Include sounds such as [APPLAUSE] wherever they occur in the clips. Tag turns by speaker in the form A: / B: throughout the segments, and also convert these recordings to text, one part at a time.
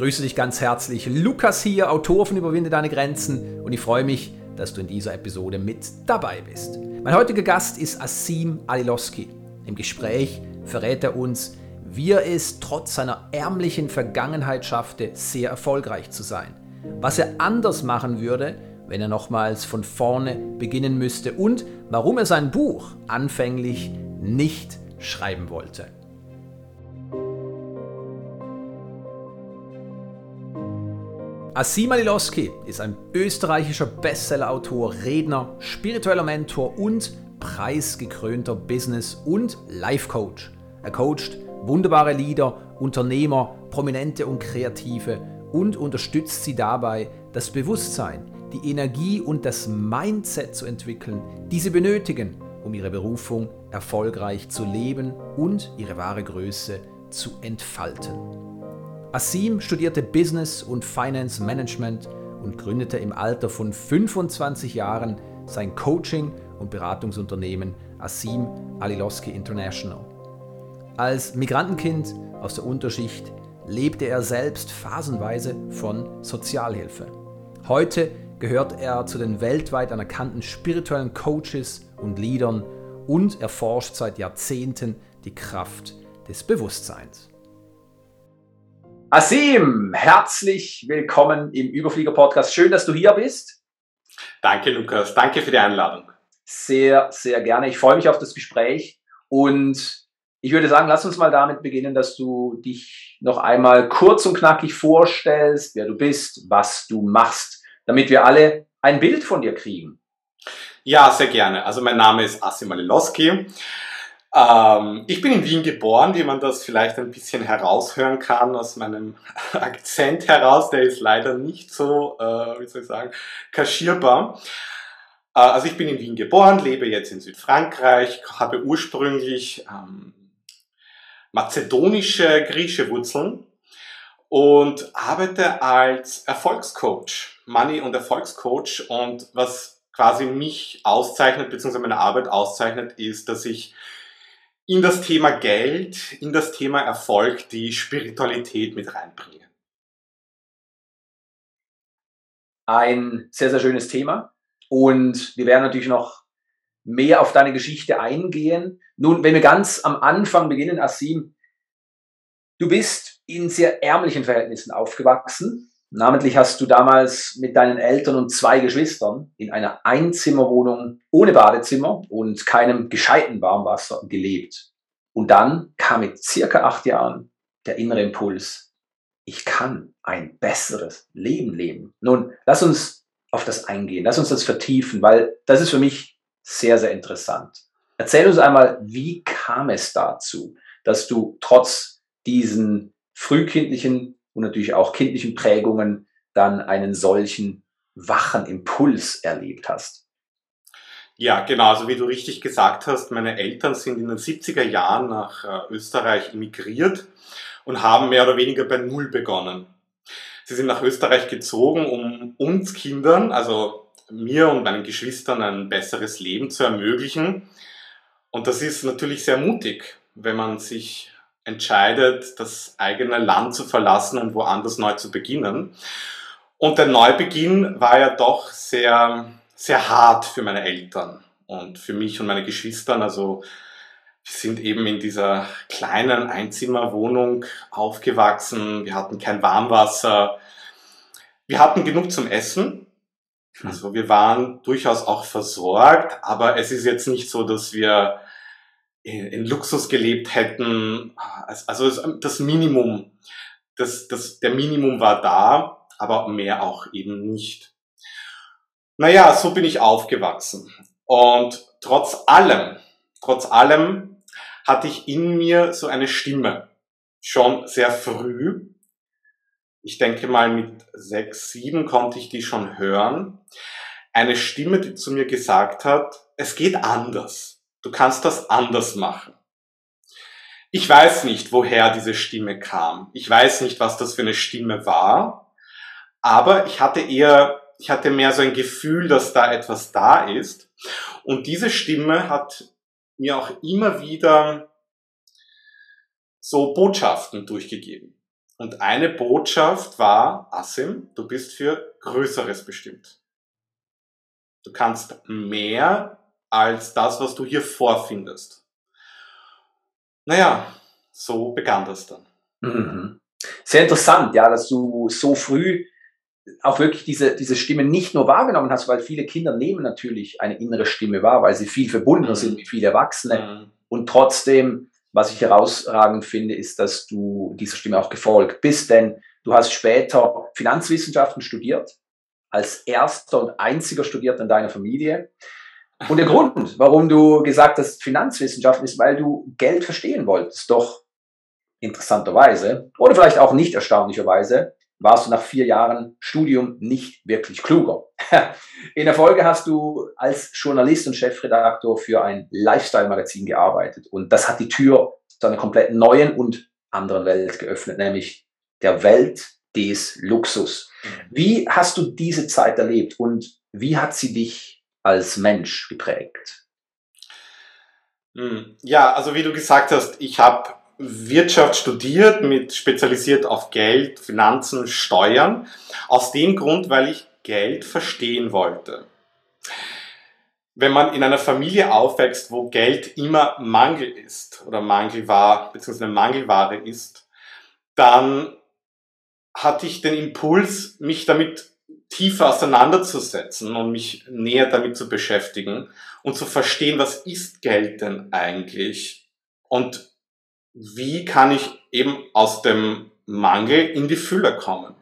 A: Grüße dich ganz herzlich. Lukas hier, Autor von Überwinde deine Grenzen und ich freue mich, dass du in dieser Episode mit dabei bist. Mein heutiger Gast ist Asim Aliloski. Im Gespräch verrät er uns, wie er es trotz seiner ärmlichen Vergangenheit schaffte, sehr erfolgreich zu sein. Was er anders machen würde, wenn er nochmals von vorne beginnen müsste und warum er sein Buch anfänglich nicht schreiben wollte. Asim Alilowski ist ein österreichischer Bestsellerautor, Redner, spiritueller Mentor und preisgekrönter Business- und Life-Coach. Er coacht wunderbare Leader, Unternehmer, Prominente und Kreative und unterstützt sie dabei, das Bewusstsein, die Energie und das Mindset zu entwickeln, die sie benötigen, um ihre Berufung erfolgreich zu leben und ihre wahre Größe zu entfalten. Asim studierte Business und Finance Management und gründete im Alter von 25 Jahren sein Coaching- und Beratungsunternehmen Asim Aliloski International. Als Migrantenkind aus der Unterschicht lebte er selbst phasenweise von Sozialhilfe. Heute gehört er zu den weltweit anerkannten spirituellen Coaches und Leadern und erforscht seit Jahrzehnten die Kraft des Bewusstseins. Asim, herzlich willkommen im Überflieger Podcast. Schön, dass du hier bist.
B: Danke, Lukas. Danke für die Einladung.
A: Sehr, sehr gerne. Ich freue mich auf das Gespräch und ich würde sagen, lass uns mal damit beginnen, dass du dich noch einmal kurz und knackig vorstellst, wer du bist, was du machst, damit wir alle ein Bild von dir kriegen.
B: Ja, sehr gerne. Also mein Name ist Asim Alilowski. Ähm, ich bin in Wien geboren, wie man das vielleicht ein bisschen heraushören kann aus meinem [LAUGHS] Akzent heraus. Der ist leider nicht so, äh, wie soll ich sagen, kaschierbar. Äh, also ich bin in Wien geboren, lebe jetzt in Südfrankreich, habe ursprünglich ähm, mazedonische, griechische Wurzeln und arbeite als Erfolgscoach, Money- und Erfolgscoach. Und was quasi mich auszeichnet, beziehungsweise meine Arbeit auszeichnet, ist, dass ich in das Thema Geld, in das Thema Erfolg die Spiritualität mit reinbringen.
A: Ein sehr, sehr schönes Thema. Und wir werden natürlich noch mehr auf deine Geschichte eingehen. Nun, wenn wir ganz am Anfang beginnen, Asim, du bist in sehr ärmlichen Verhältnissen aufgewachsen. Namentlich hast du damals mit deinen Eltern und zwei Geschwistern in einer Einzimmerwohnung ohne Badezimmer und keinem gescheiten Warmwasser gelebt. Und dann kam mit circa acht Jahren der innere Impuls, ich kann ein besseres Leben leben. Nun, lass uns auf das eingehen, lass uns das vertiefen, weil das ist für mich sehr, sehr interessant. Erzähl uns einmal, wie kam es dazu, dass du trotz diesen frühkindlichen und natürlich auch kindlichen Prägungen dann einen solchen wachen Impuls erlebt hast.
B: Ja, genau, also wie du richtig gesagt hast, meine Eltern sind in den 70er Jahren nach äh, Österreich emigriert und haben mehr oder weniger bei Null begonnen. Sie sind nach Österreich gezogen, um uns Kindern, also mir und meinen Geschwistern, ein besseres Leben zu ermöglichen. Und das ist natürlich sehr mutig, wenn man sich entscheidet, das eigene Land zu verlassen und woanders neu zu beginnen. Und der Neubeginn war ja doch sehr, sehr hart für meine Eltern und für mich und meine Geschwistern. Also wir sind eben in dieser kleinen Einzimmerwohnung aufgewachsen. Wir hatten kein Warmwasser. Wir hatten genug zum Essen. Hm. Also wir waren durchaus auch versorgt, aber es ist jetzt nicht so, dass wir in Luxus gelebt hätten. Also das Minimum, das, das, der Minimum war da, aber mehr auch eben nicht. Naja, so bin ich aufgewachsen. Und trotz allem, trotz allem hatte ich in mir so eine Stimme. Schon sehr früh. Ich denke mal mit sechs, sieben konnte ich die schon hören. Eine Stimme, die zu mir gesagt hat, es geht anders Du kannst das anders machen. Ich weiß nicht, woher diese Stimme kam. Ich weiß nicht, was das für eine Stimme war. Aber ich hatte eher, ich hatte mehr so ein Gefühl, dass da etwas da ist. Und diese Stimme hat mir auch immer wieder so Botschaften durchgegeben. Und eine Botschaft war, Asim, du bist für Größeres bestimmt. Du kannst mehr als das, was du hier vorfindest. Naja, so begann das dann.
A: Mhm. Sehr interessant, ja, dass du so früh auch wirklich diese, diese Stimme nicht nur wahrgenommen hast, weil viele Kinder nehmen natürlich eine innere Stimme wahr, weil sie viel verbundener mhm. sind mit vielen Erwachsenen. Mhm. Und trotzdem, was ich herausragend finde, ist, dass du dieser Stimme auch gefolgt bist, denn du hast später Finanzwissenschaften studiert, als erster und einziger Studierter in deiner Familie. Und der Grund, warum du gesagt hast, Finanzwissenschaften, ist, weil du Geld verstehen wolltest. Doch interessanterweise, oder vielleicht auch nicht erstaunlicherweise, warst du nach vier Jahren Studium nicht wirklich kluger. [LAUGHS] In der Folge hast du als Journalist und Chefredaktor für ein Lifestyle-Magazin gearbeitet. Und das hat die Tür zu einer komplett neuen und anderen Welt geöffnet, nämlich der Welt des Luxus. Mhm. Wie hast du diese Zeit erlebt und wie hat sie dich als Mensch geprägt?
B: Hm. Ja, also wie du gesagt hast, ich habe Wirtschaft studiert, mit spezialisiert auf Geld, Finanzen, Steuern. Aus dem Grund, weil ich Geld verstehen wollte. Wenn man in einer Familie aufwächst, wo Geld immer Mangel ist oder Mangel war, beziehungsweise Mangelware ist, dann hatte ich den Impuls, mich damit tiefer auseinanderzusetzen und mich näher damit zu beschäftigen und zu verstehen, was ist Geld denn eigentlich? Und wie kann ich eben aus dem Mangel in die Fülle kommen.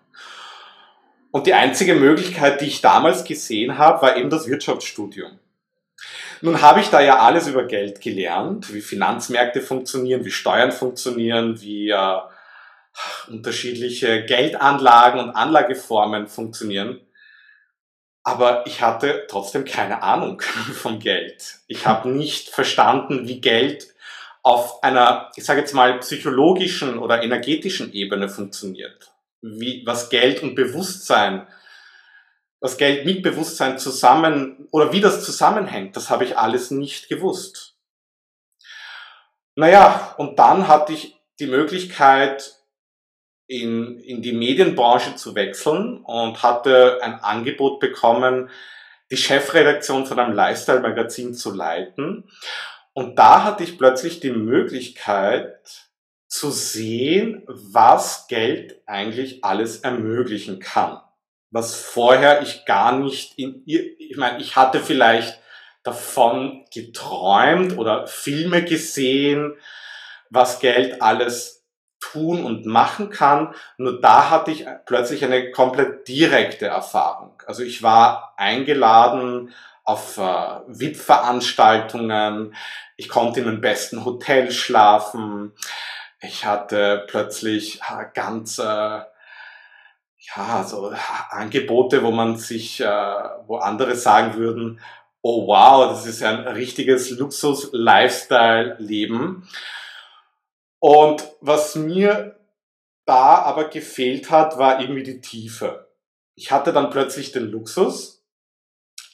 B: Und die einzige Möglichkeit, die ich damals gesehen habe, war eben das Wirtschaftsstudium. Nun habe ich da ja alles über Geld gelernt, wie Finanzmärkte funktionieren, wie Steuern funktionieren, wie äh, unterschiedliche Geldanlagen und Anlageformen funktionieren. Aber ich hatte trotzdem keine Ahnung [LAUGHS] vom Geld. Ich habe nicht verstanden, wie Geld auf einer, ich sage jetzt mal, psychologischen oder energetischen Ebene funktioniert. Wie, was Geld und Bewusstsein, was Geld mit Bewusstsein zusammen oder wie das zusammenhängt, das habe ich alles nicht gewusst. Naja, und dann hatte ich die Möglichkeit, in, in die Medienbranche zu wechseln und hatte ein Angebot bekommen, die Chefredaktion von einem Lifestyle-Magazin zu leiten. Und da hatte ich plötzlich die Möglichkeit zu sehen, was Geld eigentlich alles ermöglichen kann. Was vorher ich gar nicht in ich meine, ich hatte vielleicht davon geträumt oder Filme gesehen, was Geld alles tun und machen kann. Nur da hatte ich plötzlich eine komplett direkte Erfahrung. Also ich war eingeladen auf äh, VIP-Veranstaltungen. Ich konnte in den besten Hotels schlafen. Ich hatte plötzlich äh, ganz äh, ja so Angebote, wo man sich, äh, wo andere sagen würden, oh wow, das ist ein richtiges Luxus-Lifestyle-Leben. Und was mir da aber gefehlt hat, war irgendwie die Tiefe. Ich hatte dann plötzlich den Luxus,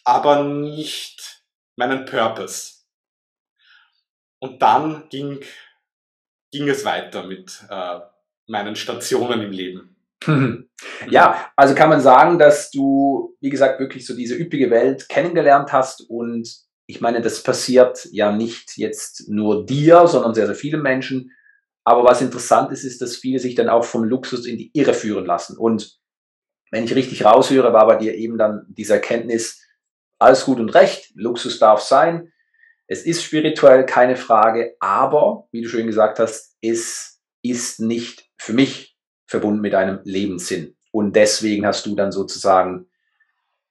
B: aber nicht meinen Purpose. Und dann ging, ging es weiter mit äh, meinen Stationen im Leben. [LAUGHS]
A: Ja, also kann man sagen, dass du, wie gesagt, wirklich so diese üppige Welt kennengelernt hast und ich meine, das passiert ja nicht jetzt nur dir, sondern sehr, sehr vielen Menschen. Aber was interessant ist, ist, dass viele sich dann auch vom Luxus in die Irre führen lassen. Und wenn ich richtig raushöre, war bei dir eben dann diese Erkenntnis, alles gut und recht, Luxus darf sein. Es ist spirituell, keine Frage, aber, wie du schon gesagt hast, es ist nicht für mich verbunden mit einem Lebenssinn. Und deswegen hast du dann sozusagen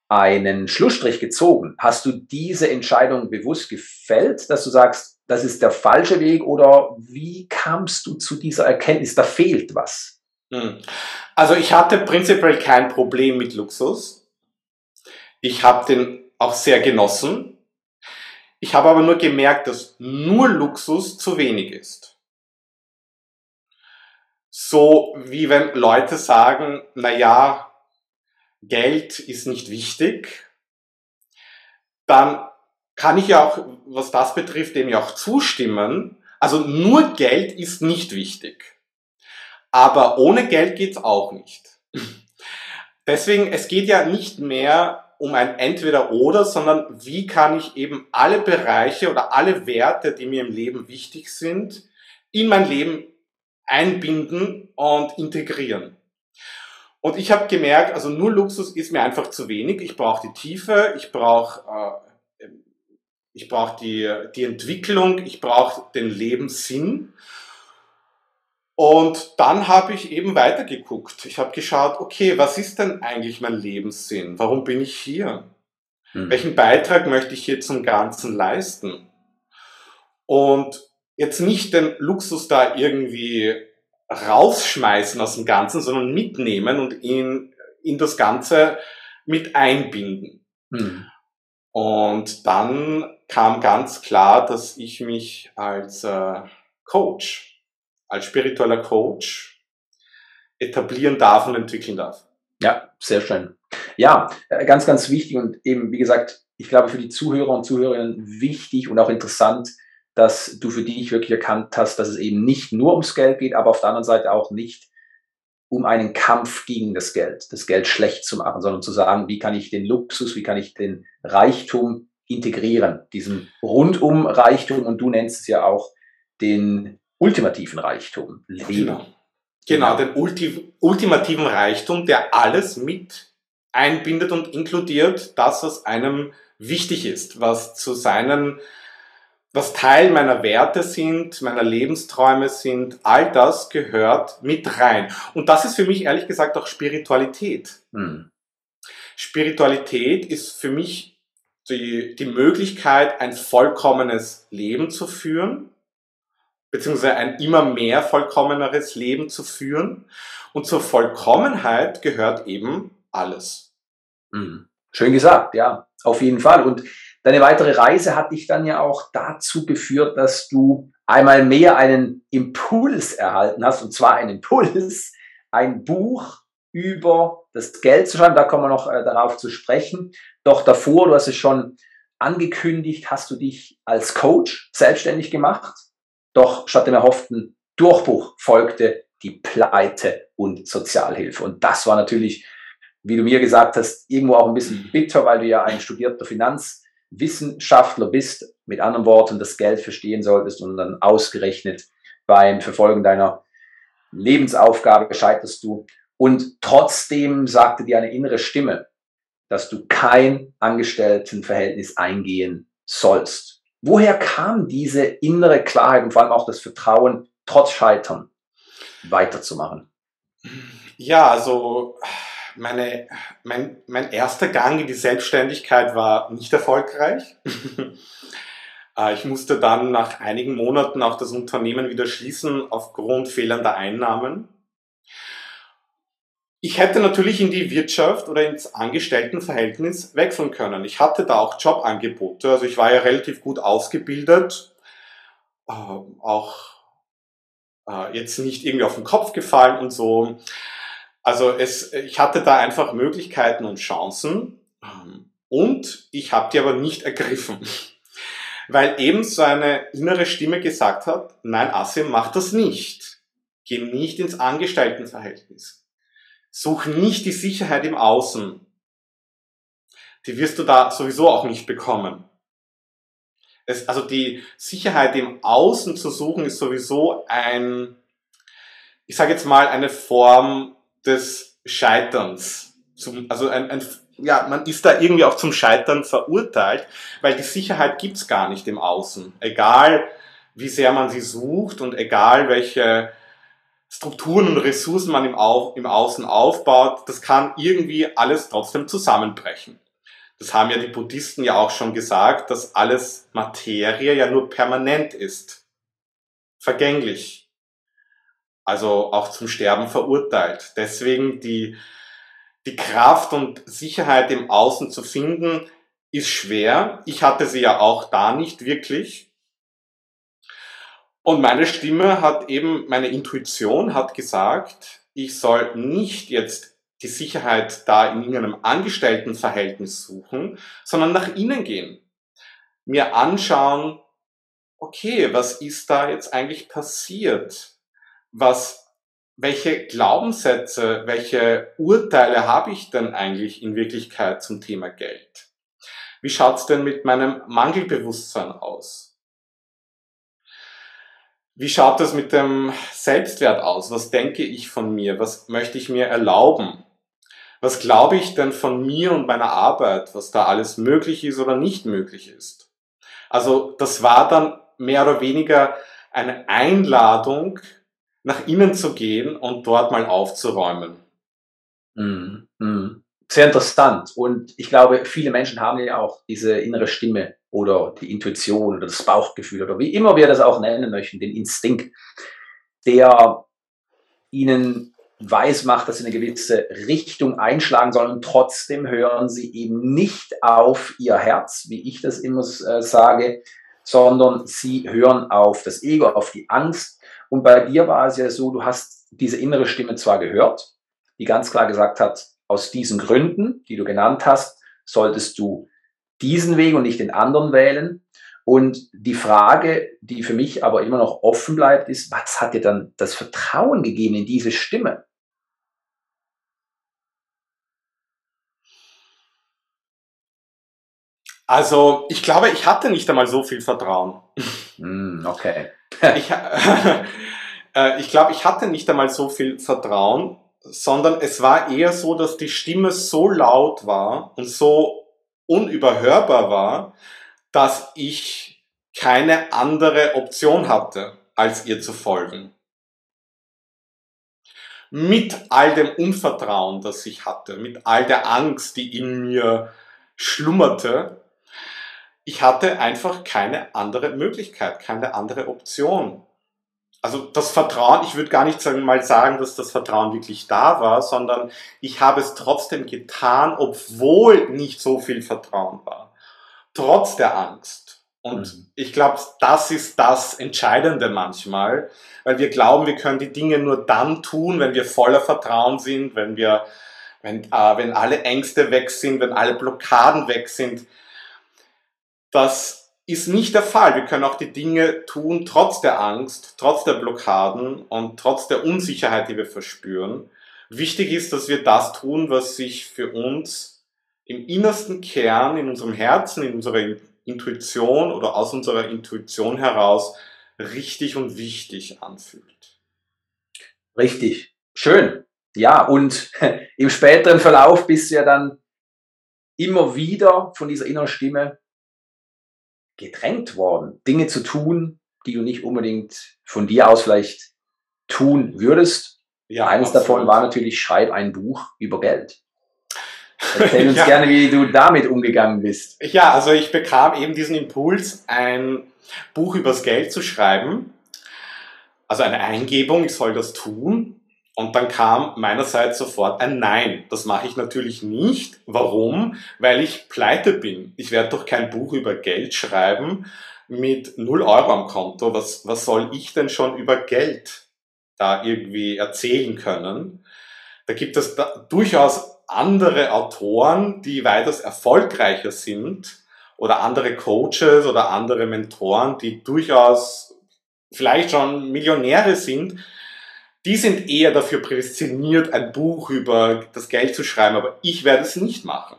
A: einen Schlussstrich gezogen. Hast du diese Entscheidung bewusst gefällt, dass du sagst, das ist der falsche Weg oder wie kamst du zu dieser Erkenntnis, da fehlt was?
B: Hm. Also ich hatte prinzipiell kein Problem mit Luxus. Ich habe den auch sehr genossen. Ich habe aber nur gemerkt, dass nur Luxus zu wenig ist. So wie wenn Leute sagen, na ja, Geld ist nicht wichtig, dann kann ich ja auch, was das betrifft, dem ja auch zustimmen. Also nur Geld ist nicht wichtig. Aber ohne Geld geht's auch nicht. [LAUGHS] Deswegen, es geht ja nicht mehr um ein Entweder-Oder, sondern wie kann ich eben alle Bereiche oder alle Werte, die mir im Leben wichtig sind, in mein Leben einbinden und integrieren. Und ich habe gemerkt, also nur Luxus ist mir einfach zu wenig. Ich brauche die Tiefe, ich brauche äh, ich brauche die, die Entwicklung, ich brauche den Lebenssinn. Und dann habe ich eben weitergeguckt. Ich habe geschaut, okay, was ist denn eigentlich mein Lebenssinn? Warum bin ich hier? Mhm. Welchen Beitrag möchte ich hier zum Ganzen leisten? Und jetzt nicht den Luxus da irgendwie rausschmeißen aus dem Ganzen, sondern mitnehmen und ihn in das Ganze mit einbinden. Mhm. Und dann kam ganz klar, dass ich mich als äh, Coach als spiritueller Coach etablieren darf und entwickeln darf.
A: Ja, sehr schön. Ja, äh, ganz, ganz wichtig und eben, wie gesagt, ich glaube für die Zuhörer und Zuhörerinnen wichtig und auch interessant, dass du für dich wirklich erkannt hast, dass es eben nicht nur ums Geld geht, aber auf der anderen Seite auch nicht um einen Kampf gegen das Geld, das Geld schlecht zu machen, sondern zu sagen, wie kann ich den Luxus, wie kann ich den Reichtum integrieren, diesen rundum Reichtum und du nennst es ja auch den ultimativen Reichtum
B: leben. Genau, genau den Ulti ultimativen Reichtum, der alles mit einbindet und inkludiert, das, was einem wichtig ist, was zu seinen, was Teil meiner Werte sind, meiner Lebensträume sind, all das gehört mit rein. Und das ist für mich ehrlich gesagt auch Spiritualität. Hm. Spiritualität ist für mich die, die Möglichkeit, ein vollkommenes Leben zu führen, beziehungsweise ein immer mehr vollkommeneres Leben zu führen. Und zur Vollkommenheit gehört eben alles.
A: Mhm. Schön gesagt, ja, auf jeden Fall. Und deine weitere Reise hat dich dann ja auch dazu geführt, dass du einmal mehr einen Impuls erhalten hast, und zwar einen Impuls, ein Buch über das Geld zu schreiben. Da kommen wir noch äh, darauf zu sprechen. Doch davor, du hast es schon angekündigt, hast du dich als Coach selbstständig gemacht doch statt dem erhofften Durchbruch folgte die Pleite und Sozialhilfe. Und das war natürlich, wie du mir gesagt hast, irgendwo auch ein bisschen bitter, weil du ja ein studierter Finanzwissenschaftler bist, mit anderen Worten das Geld verstehen solltest und dann ausgerechnet beim Verfolgen deiner Lebensaufgabe scheiterst du. Und trotzdem sagte dir eine innere Stimme, dass du kein Angestelltenverhältnis eingehen sollst. Woher kam diese innere Klarheit und vor allem auch das Vertrauen, trotz Scheitern weiterzumachen?
B: Ja, also meine, mein, mein erster Gang in die Selbstständigkeit war nicht erfolgreich. [LAUGHS] Äh, ich musste dann nach einigen Monaten auch das Unternehmen wieder schließen aufgrund fehlender Einnahmen. Ich hätte natürlich in die Wirtschaft oder ins Angestelltenverhältnis wechseln können. Ich hatte da auch Jobangebote. Also ich war ja relativ gut ausgebildet, äh, auch äh, jetzt nicht irgendwie auf den Kopf gefallen und so. Also es, ich hatte da einfach Möglichkeiten und Chancen ähm, und ich habe die aber nicht ergriffen. Weil eben so eine innere Stimme gesagt hat, nein, Asim, mach das nicht. Geh nicht ins Angestelltenverhältnis Such nicht die Sicherheit im Außen. Die wirst du da sowieso auch nicht bekommen. Es, also die Sicherheit im Außen zu suchen ist sowieso ein, ich sage jetzt mal, eine Form des Scheiterns. Zum, also ein, ein, ja, man ist da irgendwie auch zum Scheitern verurteilt, weil die Sicherheit gibt's gar nicht im Außen. Egal wie sehr man sie sucht und egal welche Strukturen und Ressourcen man im, Au im Außen aufbaut, das kann irgendwie alles trotzdem zusammenbrechen. Das haben ja die Buddhisten ja auch schon gesagt, dass alles Materie ja nur permanent ist. Vergänglich. Also auch zum Sterben verurteilt. Deswegen die, die Kraft und Sicherheit im Außen zu finden, ist schwer. Ich hatte sie ja auch da nicht wirklich. Und meine Stimme hat eben, meine Intuition hat gesagt, ich soll nicht jetzt die Sicherheit da in irgendeinem Angestelltenverhältnis suchen, sondern nach innen gehen. Mir anschauen, okay, was ist da jetzt eigentlich passiert? Was welche Glaubenssätze, welche Urteile habe ich denn eigentlich in Wirklichkeit zum Thema Geld? Wie schaut's denn mit meinem Mangelbewusstsein aus? Wie schaut es mit dem Selbstwert aus? Was denke ich von mir? Was möchte ich mir erlauben? Was glaube ich denn von mir und meiner Arbeit, was da alles möglich ist oder nicht möglich ist? Also das war dann mehr oder weniger eine Einladung, nach innen zu gehen und dort mal aufzuräumen.
A: Mm, mm. Sehr interessant. Und ich glaube, viele Menschen haben ja auch diese innere Stimme oder die Intuition oder das Bauchgefühl oder wie immer wir das auch nennen möchten, den Instinkt, der ihnen weiß macht, dass sie eine gewisse Richtung einschlagen sollen. Und trotzdem hören sie eben nicht auf ihr Herz, wie ich das immer äh, sage, sondern sie hören auf das Ego, auf die Angst. Und bei dir war es ja so, du hast diese innere Stimme zwar gehört, die ganz klar gesagt hat, aus diesen Gründen, die du genannt hast, solltest du diesen Weg und nicht den anderen wählen. Und die Frage, die für mich aber immer noch offen bleibt, ist, was hat dir dann das Vertrauen gegeben in diese Stimme?
B: Also, ich glaube, ich hatte nicht einmal so viel Vertrauen.
A: Mm, okay.
B: ich, [LAUGHS] äh, ich glaube, ich hatte nicht einmal so viel Vertrauen, sondern es war eher so, dass die Stimme so laut war und so unüberhörbar war, dass ich keine andere Option hatte, als ihr zu folgen. Mit all dem Unvertrauen, das ich hatte, mit all der Angst, die in mir schlummerte, ich hatte einfach keine andere Möglichkeit, keine andere Option. Also das Vertrauen, ich würde gar nicht mal sagen, dass das Vertrauen wirklich da war, sondern ich habe es trotzdem getan, obwohl nicht so viel Vertrauen war. Trotz der Angst. Und mhm. ich glaube, das ist das Entscheidende manchmal, weil wir glauben, wir können die Dinge nur dann tun, wenn wir voller Vertrauen sind, wenn wir, wenn, äh, wenn alle Ängste weg sind, wenn alle Blockaden weg sind. Das ist nicht der Fall. Wir können auch die Dinge tun, trotz der Angst, trotz der Blockaden und trotz der Unsicherheit, die wir verspüren. Wichtig ist, dass wir das tun, was sich für uns im innersten Kern, in unserem Herzen, in unserer Intuition oder aus unserer Intuition heraus richtig und wichtig anfühlt.
A: Richtig. Schön. Ja, und [LAUGHS] im späteren Verlauf bist du ja dann immer wieder von dieser inneren Stimme gedrängt worden, Dinge zu tun, die du nicht unbedingt von dir aus vielleicht tun würdest. Ja, Eines absolut. davon war natürlich, schreib ein Buch über Geld. Erzähl [LAUGHS] uns ja. gerne, wie du damit umgegangen bist.
B: Ja, also ich bekam eben diesen Impuls, ein Buch übers Geld zu schreiben. Also eine Eingebung, ich soll das tun. Und dann kam meinerseits sofort ein Nein. Das mache ich natürlich nicht. Warum? Weil ich pleite bin. Ich werde doch kein Buch über Geld schreiben mit 0 Euro am Konto. Was, was soll ich denn schon über Geld da irgendwie erzählen können? Da gibt es da durchaus andere Autoren, die weitaus erfolgreicher sind oder andere Coaches oder andere Mentoren, die durchaus vielleicht schon Millionäre sind, die sind eher dafür prädestiniert, ein Buch über das Geld zu schreiben, aber ich werde es nicht machen.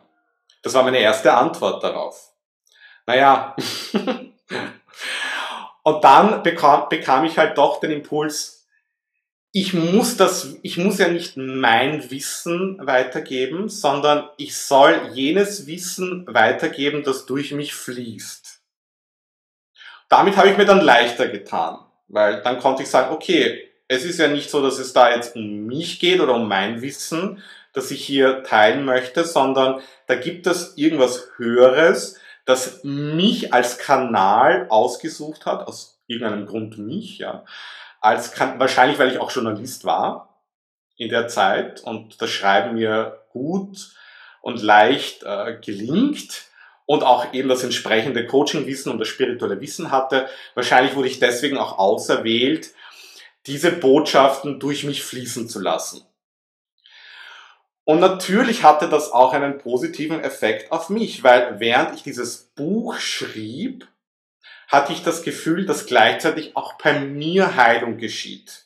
B: Das war meine erste Antwort darauf. Naja. [LAUGHS] Und dann bekam, bekam ich halt doch den Impuls, ich muss das, ich muss ja nicht mein Wissen weitergeben, sondern ich soll jenes Wissen weitergeben, das durch mich fließt. Damit habe ich mir dann leichter getan, weil dann konnte ich sagen, okay, es ist ja nicht so, dass es da jetzt um mich geht oder um mein Wissen, das ich hier teilen möchte, sondern da gibt es irgendwas Höheres, das mich als Kanal ausgesucht hat, aus irgendeinem Grund mich, ja, als wahrscheinlich, weil ich auch Journalist war in der Zeit und das Schreiben mir gut und leicht äh, gelingt und auch eben das entsprechende Coachingwissen und das spirituelle Wissen hatte. Wahrscheinlich wurde ich deswegen auch auserwählt, diese Botschaften durch mich fließen zu lassen. Und natürlich hatte das auch einen positiven Effekt auf mich, weil während ich dieses Buch schrieb, hatte ich das Gefühl, dass gleichzeitig auch bei mir Heilung geschieht.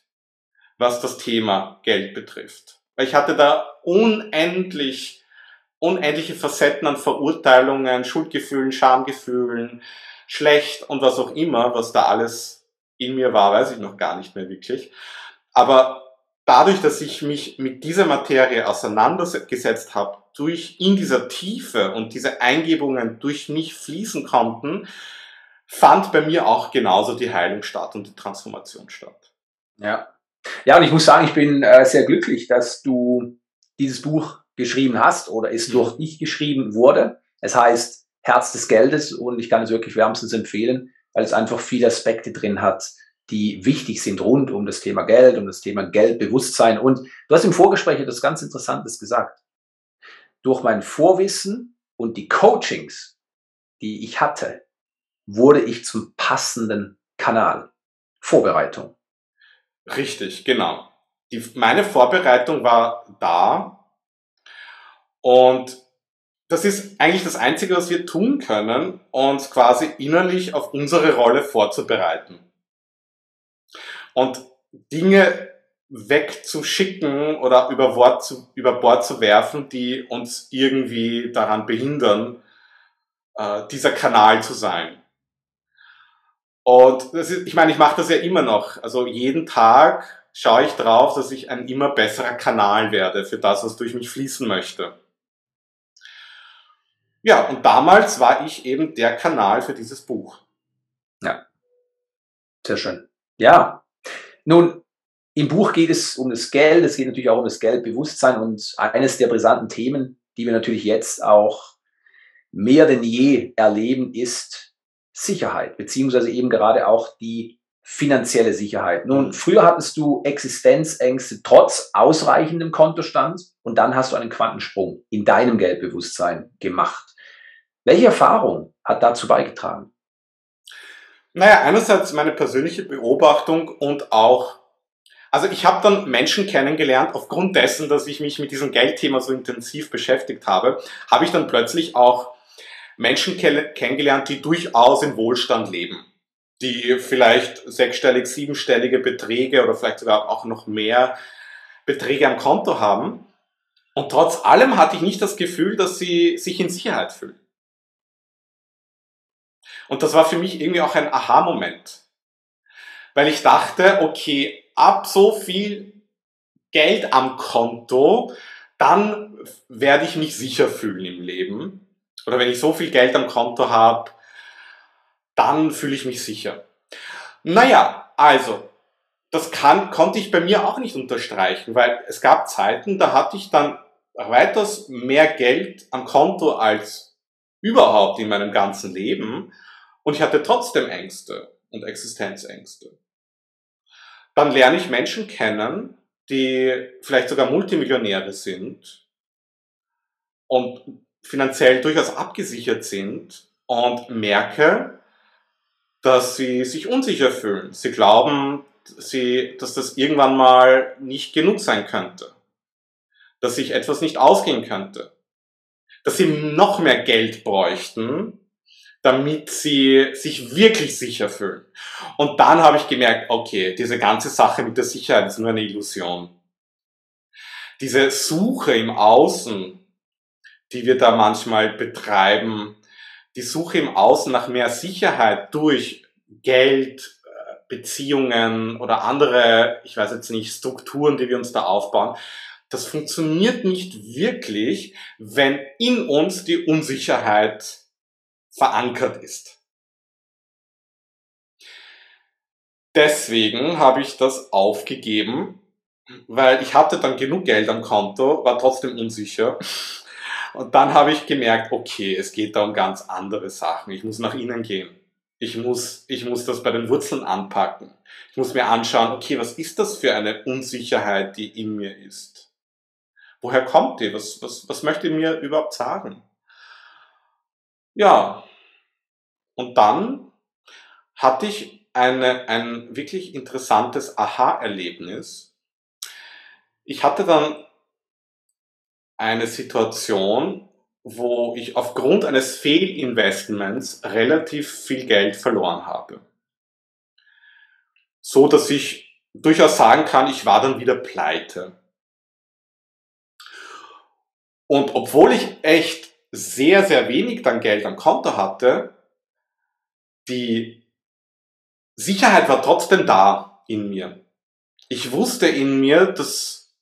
B: was das Thema Geld betrifft. Weil ich hatte da unendlich, unendliche Facetten an Verurteilungen, Schuldgefühlen, Schamgefühlen, schlecht und was auch immer, was da alles in mir war, weiß ich noch gar nicht mehr wirklich. Aber dadurch, dass ich mich mit dieser Materie auseinandergesetzt habe, durch in dieser Tiefe und diese Eingebungen durch mich fließen konnten, fand bei mir auch genauso die Heilung statt und die Transformation statt.
A: Ja. Ja, und ich muss sagen, ich bin äh, sehr glücklich, dass du dieses Buch geschrieben hast oder es durch dich geschrieben wurde. Es heißt Herz des Geldes und ich kann es wirklich wärmstens empfehlen, weil es einfach viele Aspekte drin hat, die wichtig sind rund um das Thema Geld, um das Thema Geldbewusstsein. Und du hast im Vorgespräch etwas ganz Interessantes gesagt. Durch mein Vorwissen und die Coachings, die ich hatte, wurde ich zum passenden Kanal. Vorbereitung.
B: Richtig, genau. Die, meine Vorbereitung war da und das ist eigentlich das Einzige, was wir tun können, uns quasi innerlich auf unsere Rolle vorzubereiten. Und Dinge wegzuschicken oder über, Wort zu, über Bord zu werfen, die uns irgendwie daran behindern, äh, dieser Kanal zu sein. Und das ist, ich meine, ich mache das ja immer noch. Also jeden Tag schaue ich drauf, dass ich ein immer besserer Kanal werde für das, was durch mich fließen möchte. Ja, und damals war ich eben der Kanal für dieses Buch.
A: Ja. Sehr schön. Ja. Nun, im Buch geht es um das Geld, es geht natürlich auch um das Geldbewusstsein und eines der brisanten Themen, die wir natürlich jetzt auch mehr denn je erleben, ist Sicherheit, beziehungsweise eben gerade auch die finanzielle Sicherheit. Nun, mhm. früher hattest du Existenzängste trotz ausreichendem Kontostand und dann hast du einen Quantensprung in deinem Geldbewusstsein gemacht. Welche Erfahrung hat dazu beigetragen?
B: Naja, einerseits meine persönliche Beobachtung und auch, also ich habe dann Menschen kennengelernt, aufgrund dessen, dass ich mich mit diesem Geldthema so intensiv beschäftigt habe, habe ich dann plötzlich auch Menschen kennengelernt, die durchaus in Wohlstand leben, die vielleicht sechsstellig, siebenstellige Beträge oder vielleicht sogar auch noch mehr Beträge am Konto haben. Und trotz allem hatte ich nicht das Gefühl, dass sie sich in Sicherheit fühlen. Und das war für mich irgendwie auch ein Aha-Moment. Weil ich dachte, okay, ab so viel Geld am Konto, dann werde ich mich sicher fühlen im Leben. Oder wenn ich so viel Geld am Konto habe, dann fühle ich mich sicher. Naja, also, das kann, konnte ich bei mir auch nicht unterstreichen, weil es gab Zeiten, da hatte ich dann weitaus mehr Geld am Konto als überhaupt in meinem ganzen Leben. Und ich hatte trotzdem Ängste und Existenzängste. Dann lerne ich Menschen kennen, die vielleicht sogar Multimillionäre sind und finanziell durchaus abgesichert sind und merke, dass sie sich unsicher fühlen. Sie glauben, sie, dass das irgendwann mal nicht genug sein könnte. Dass sich etwas nicht ausgehen könnte. Dass sie noch mehr Geld bräuchten, damit sie sich wirklich sicher fühlen. Und dann habe ich gemerkt, okay, diese ganze Sache mit der Sicherheit ist nur eine Illusion. Diese Suche im Außen, die wir da manchmal betreiben, die Suche im Außen nach mehr Sicherheit durch Geld, äh, Beziehungen oder andere, ich weiß jetzt nicht, Strukturen, die wir uns da aufbauen, das funktioniert nicht wirklich, wenn in uns die Unsicherheit verankert ist. Deswegen habe ich das aufgegeben, weil ich hatte dann genug Geld am Konto, war trotzdem unsicher. Und dann habe ich gemerkt, okay, es geht da um ganz andere Sachen. Ich muss nach innen gehen. Ich muss, ich muss das bei den Wurzeln anpacken. Ich muss mir anschauen, okay, was ist das für eine Unsicherheit, die in mir ist? Woher kommt die? Was, was, was möchte mir überhaupt sagen? Ja, und dann hatte ich eine, ein wirklich interessantes Aha-Erlebnis. Ich hatte dann eine Situation, wo ich aufgrund eines Fehlinvestments relativ viel Geld verloren habe. So dass ich durchaus sagen kann, ich war dann wieder pleite. Und obwohl ich echt sehr, sehr wenig dann Geld am Konto hatte, die Sicherheit war trotzdem da in mir. Ich wusste in mir, dass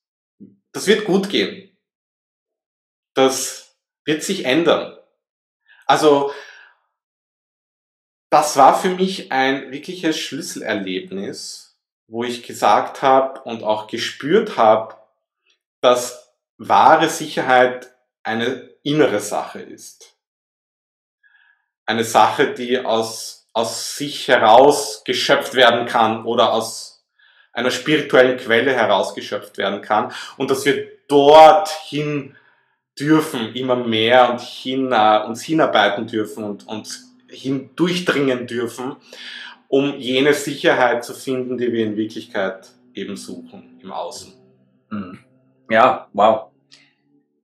B: das wird gut gehen. Das wird sich ändern. Also, das war für mich ein wirkliches Schlüsselerlebnis, wo ich gesagt habe und auch gespürt habe, dass wahre Sicherheit eine innere Sache ist. Eine Sache, die aus, aus sich heraus geschöpft werden kann oder aus einer spirituellen Quelle herausgeschöpft werden kann und dass wir dorthin dürfen, immer mehr und hin, uns hinarbeiten dürfen und, und hindurchdringen dürfen, um jene Sicherheit zu finden, die wir in Wirklichkeit eben suchen im Außen.
A: Mhm. Ja, wow.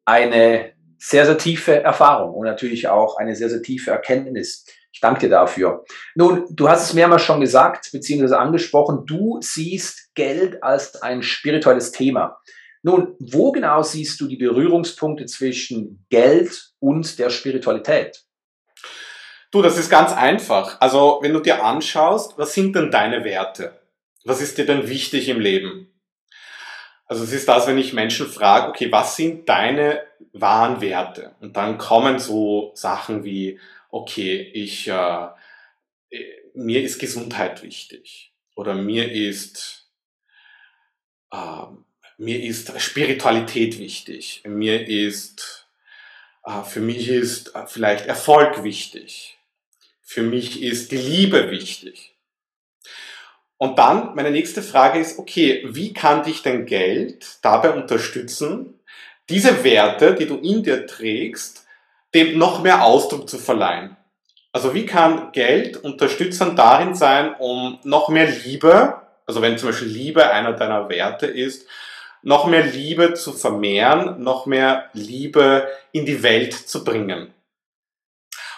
A: Eine sehr, sehr tiefe Erfahrung und natürlich auch eine sehr, sehr tiefe Erkenntnis. Ich danke dir dafür. Nun, du hast es mehrmals schon gesagt, beziehungsweise angesprochen, du siehst Geld als ein spirituelles Thema. Nun, wo genau siehst du die Berührungspunkte zwischen Geld und der Spiritualität?
B: Du, das ist ganz einfach. Also, wenn du dir anschaust, was sind denn deine Werte? Was ist dir denn wichtig im Leben? Also, es ist das, wenn ich Menschen frage, okay, was sind deine wahren Werte? Und dann kommen so Sachen wie, okay, ich, äh, mir ist Gesundheit wichtig. Oder mir ist, äh, mir ist Spiritualität wichtig, mir ist, äh, für mich ist äh, vielleicht Erfolg wichtig, für mich ist die Liebe wichtig. Und dann meine nächste Frage ist, okay, wie kann dich dein Geld dabei unterstützen, diese Werte, die du in dir trägst, dem noch mehr Ausdruck zu verleihen? Also wie kann Geld unterstützend darin sein, um noch mehr Liebe, also wenn zum Beispiel Liebe einer deiner Werte ist, noch mehr Liebe zu vermehren, noch mehr Liebe in die Welt zu bringen.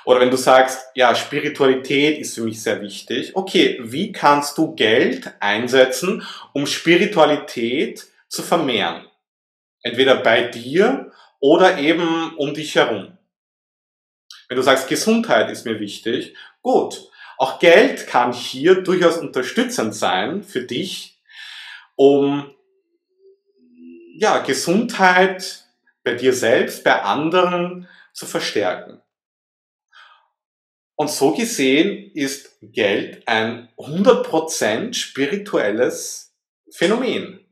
B: Oder wenn du sagst, ja, Spiritualität ist für mich sehr wichtig. Okay, wie kannst du Geld einsetzen, um Spiritualität zu vermehren? Entweder bei dir oder eben um dich herum. Wenn du sagst, Gesundheit ist mir wichtig, gut. Auch Geld kann hier durchaus unterstützend sein für dich, um ja, Gesundheit bei dir selbst, bei anderen zu verstärken. Und so gesehen ist Geld ein 100% spirituelles Phänomen,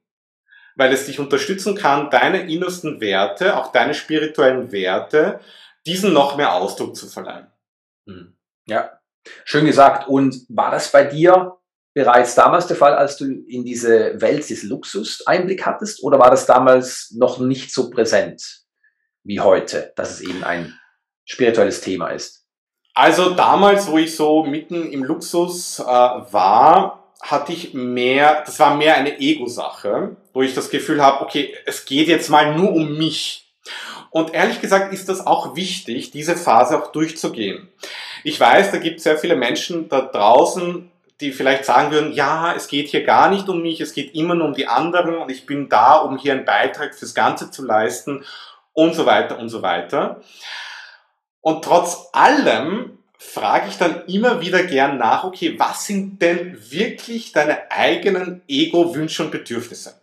B: weil es dich unterstützen kann, deine innersten Werte, auch deine spirituellen Werte, diesen noch mehr Ausdruck zu verleihen.
A: Hm. Ja, schön gesagt. Und war das bei dir bereits damals der Fall, als du in diese Welt des Luxus Einblick hattest? Oder war das damals noch nicht so präsent wie heute, dass es eben ein spirituelles Thema ist?
B: Also damals, wo ich so mitten im Luxus äh, war, hatte ich mehr, das war mehr eine Ego-Sache, wo ich das Gefühl habe, okay, es geht jetzt mal nur um mich. Und ehrlich gesagt ist das auch wichtig, diese Phase auch durchzugehen. Ich weiß, da gibt es sehr viele Menschen da draußen, die vielleicht sagen würden, ja, es geht hier gar nicht um mich, es geht immer nur um die anderen und ich bin da, um hier einen Beitrag fürs Ganze zu leisten und so weiter und so weiter. Und trotz allem frage ich dann immer wieder gern nach, okay, was sind denn wirklich deine eigenen Ego-Wünsche und Bedürfnisse?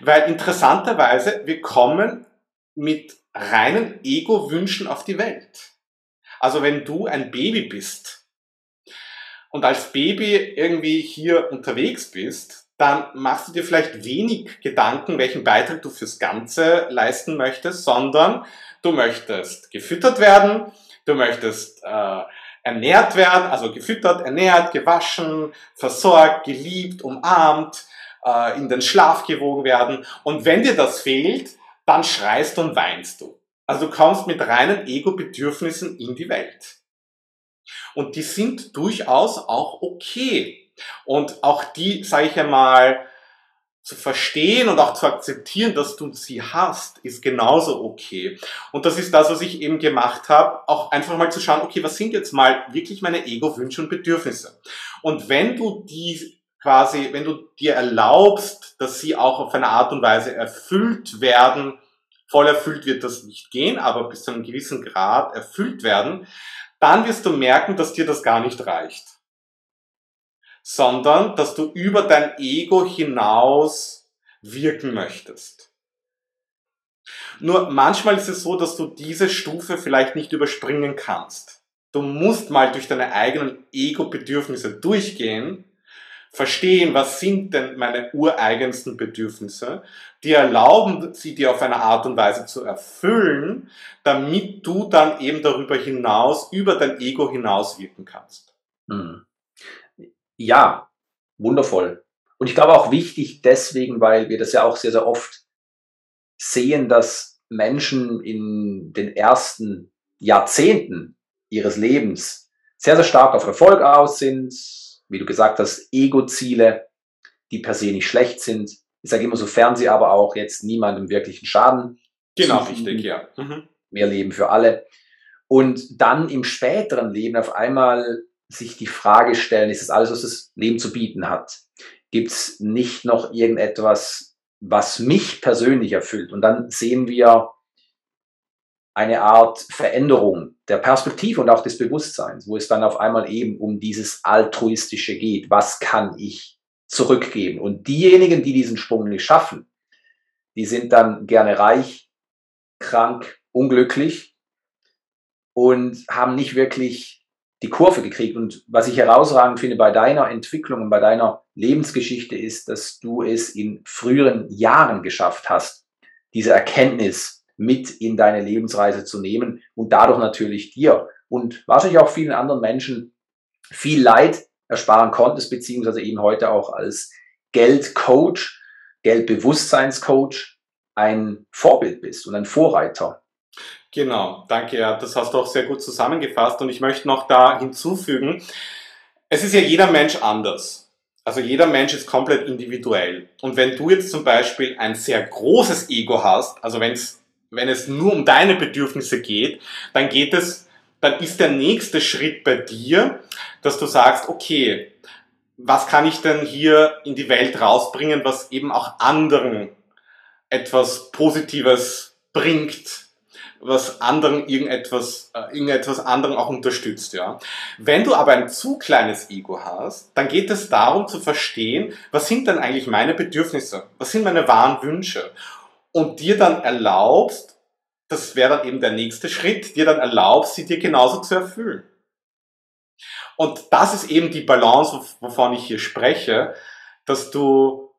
B: Weil interessanterweise, wir kommen mit reinen Ego-Wünschen auf die Welt. Also wenn du ein Baby bist, und als Baby irgendwie hier unterwegs bist, dann machst du dir vielleicht wenig Gedanken, welchen Beitrag du fürs Ganze leisten möchtest, sondern du möchtest gefüttert werden, du möchtest äh, ernährt werden, also gefüttert, ernährt, gewaschen, versorgt, geliebt, umarmt, äh, in den Schlaf gewogen werden. Und wenn dir das fehlt, dann schreist und weinst du. Also du kommst mit reinen Ego-Bedürfnissen in die Welt. Und die sind durchaus auch okay. Und auch die, sage ich einmal, zu verstehen und auch zu akzeptieren, dass du sie hast, ist genauso okay. Und das ist das, was ich eben gemacht habe, auch einfach mal zu schauen, okay, was sind jetzt mal wirklich meine Ego-Wünsche und Bedürfnisse? Und wenn du die quasi, wenn du dir erlaubst, dass sie auch auf eine Art und Weise erfüllt werden, voll erfüllt wird das nicht gehen, aber bis zu einem gewissen Grad erfüllt werden, dann wirst du merken, dass dir das gar nicht reicht. Sondern, dass du über dein Ego hinaus wirken möchtest. Nur manchmal ist es so, dass du diese Stufe vielleicht nicht überspringen kannst. Du musst mal durch deine eigenen Ego-Bedürfnisse durchgehen, verstehen, was sind denn meine ureigensten Bedürfnisse, die erlauben sie dir auf eine Art und Weise zu erfüllen, damit du dann eben darüber hinaus, über dein Ego hinaus wirken kannst. Hm.
A: Ja, wundervoll. Und ich glaube auch wichtig deswegen, weil wir das ja auch sehr, sehr oft sehen, dass Menschen in den ersten Jahrzehnten ihres Lebens sehr, sehr stark auf Erfolg aus sind, wie du gesagt hast, Ego-Ziele, die per se nicht schlecht sind. Ich sage immer, sofern sie aber auch jetzt niemandem wirklichen Schaden.
B: Genau, richtig, ja. Mhm.
A: Mehr Leben für alle. Und dann im späteren Leben auf einmal sich die Frage stellen, ist das alles, was das Leben zu bieten hat? Gibt es nicht noch irgendetwas, was mich persönlich erfüllt? Und dann sehen wir eine Art Veränderung der Perspektive und auch des Bewusstseins, wo es dann auf einmal eben um dieses Altruistische geht. Was kann ich zurückgeben? Und diejenigen, die diesen Sprung nicht schaffen, die sind dann gerne reich, krank, unglücklich und haben nicht wirklich die Kurve gekriegt. Und was ich herausragend finde bei deiner Entwicklung und bei deiner Lebensgeschichte ist, dass du es in früheren Jahren geschafft hast, diese Erkenntnis mit in deine Lebensreise zu nehmen und dadurch natürlich dir und wahrscheinlich auch vielen anderen Menschen viel Leid ersparen konntest, beziehungsweise eben heute auch als Geldcoach, Geldbewusstseinscoach ein Vorbild bist und ein Vorreiter.
B: Genau, danke, ja, das hast du auch sehr gut zusammengefasst und ich möchte noch da hinzufügen, es ist ja jeder Mensch anders. Also jeder Mensch ist komplett individuell. Und wenn du jetzt zum Beispiel ein sehr großes Ego hast, also wenn es wenn es nur um deine Bedürfnisse geht, dann geht es, dann ist der nächste Schritt bei dir, dass du sagst, okay, was kann ich denn hier in die Welt rausbringen, was eben auch anderen etwas Positives bringt, was anderen irgendetwas, äh, irgendetwas anderen auch unterstützt, ja. Wenn du aber ein zu kleines Ego hast, dann geht es darum zu verstehen, was sind denn eigentlich meine Bedürfnisse? Was sind meine wahren Wünsche? Und dir dann erlaubst, das wäre dann eben der nächste Schritt, dir dann erlaubst, sie dir genauso zu erfüllen. Und das ist eben die Balance, wovon ich hier spreche, dass du,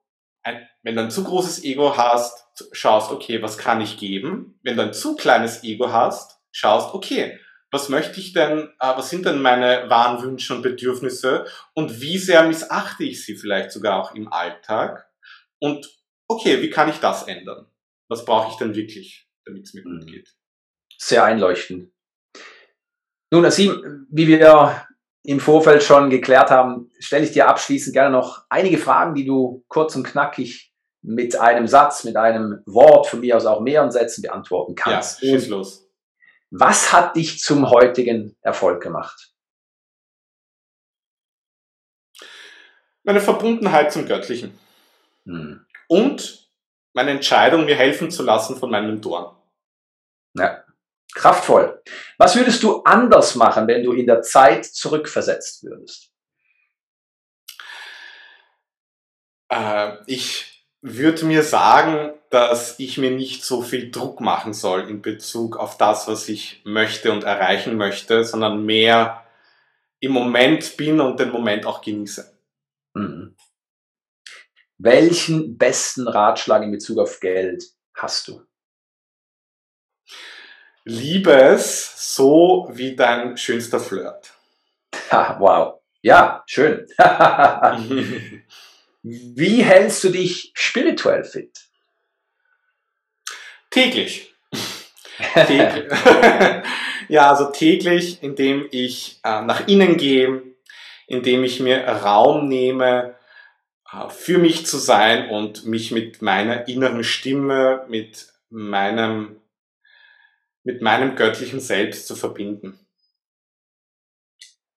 B: wenn du ein zu großes Ego hast, schaust, okay, was kann ich geben? Wenn du ein zu kleines Ego hast, schaust, okay, was möchte ich denn, äh, was sind denn meine wahren Wünsche und Bedürfnisse und wie sehr missachte ich sie vielleicht sogar auch im Alltag? Und okay, wie kann ich das ändern? Was brauche ich denn wirklich, damit es mir gut mhm. geht.
A: Sehr einleuchtend. Nun, Asim, wie wir im Vorfeld schon geklärt haben, stelle ich dir abschließend gerne noch einige Fragen, die du kurz und knackig mit einem Satz, mit einem Wort, von mir aus auch mehreren Sätzen beantworten kannst.
B: Ja, schieß los.
A: Was hat dich zum heutigen Erfolg gemacht?
B: Meine Verbundenheit zum Göttlichen. Hm. Und meine Entscheidung, mir helfen zu lassen von meinen Mentoren.
A: Ja, kraftvoll. Was würdest du anders machen, wenn du in der Zeit zurückversetzt würdest?
B: Äh, ich würde mir sagen, dass ich mir nicht so viel Druck machen soll in Bezug auf das, was ich möchte und erreichen möchte, sondern mehr im Moment bin und den Moment auch genieße. Mhm.
A: Welchen besten Ratschlag in Bezug auf Geld hast du?
B: Liebe es so wie dein schönster Flirt.
A: Ha, wow. Ja, schön. [LAUGHS] wie hältst du dich spirituell fit?
B: Täglich. täglich. [LAUGHS] ja, also täglich, indem ich äh, nach innen gehe, indem ich mir Raum nehme, für mich zu sein und mich mit meiner inneren Stimme, mit meinem, mit meinem göttlichen Selbst zu verbinden.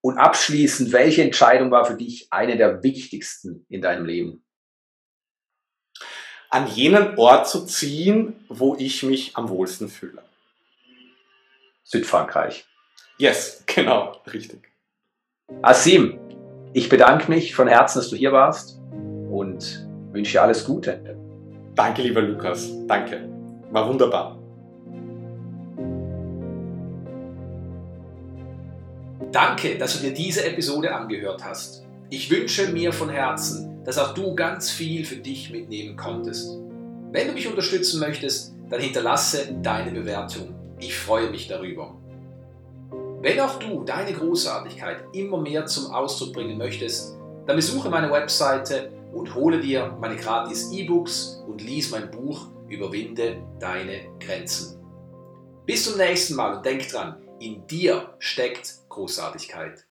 A: Und abschließend, welche Entscheidung war für dich eine der wichtigsten in deinem Leben?
B: An jenen Ort zu ziehen, wo ich mich am wohlsten fühle.
A: Südfrankreich.
B: Yes, [LAUGHS] genau, richtig.
A: Asim, ich bedanke mich von Herzen, dass du hier warst und wünsche dir alles Gute.
B: Danke, lieber Lukas. Danke. War wunderbar.
A: Danke, dass du dir diese Episode angehört hast. Ich wünsche mir von Herzen, dass auch du ganz viel für dich mitnehmen konntest. Wenn du mich unterstützen möchtest, dann hinterlasse deine Bewertung. Ich freue mich darüber. Wenn auch du deine Großartigkeit immer mehr zum Ausdruck bringen möchtest, dann besuche meine Webseite und hole dir meine gratis E-Books und lies mein Buch Überwinde deine Grenzen. Bis zum nächsten Mal und denk dran, in dir steckt Großartigkeit.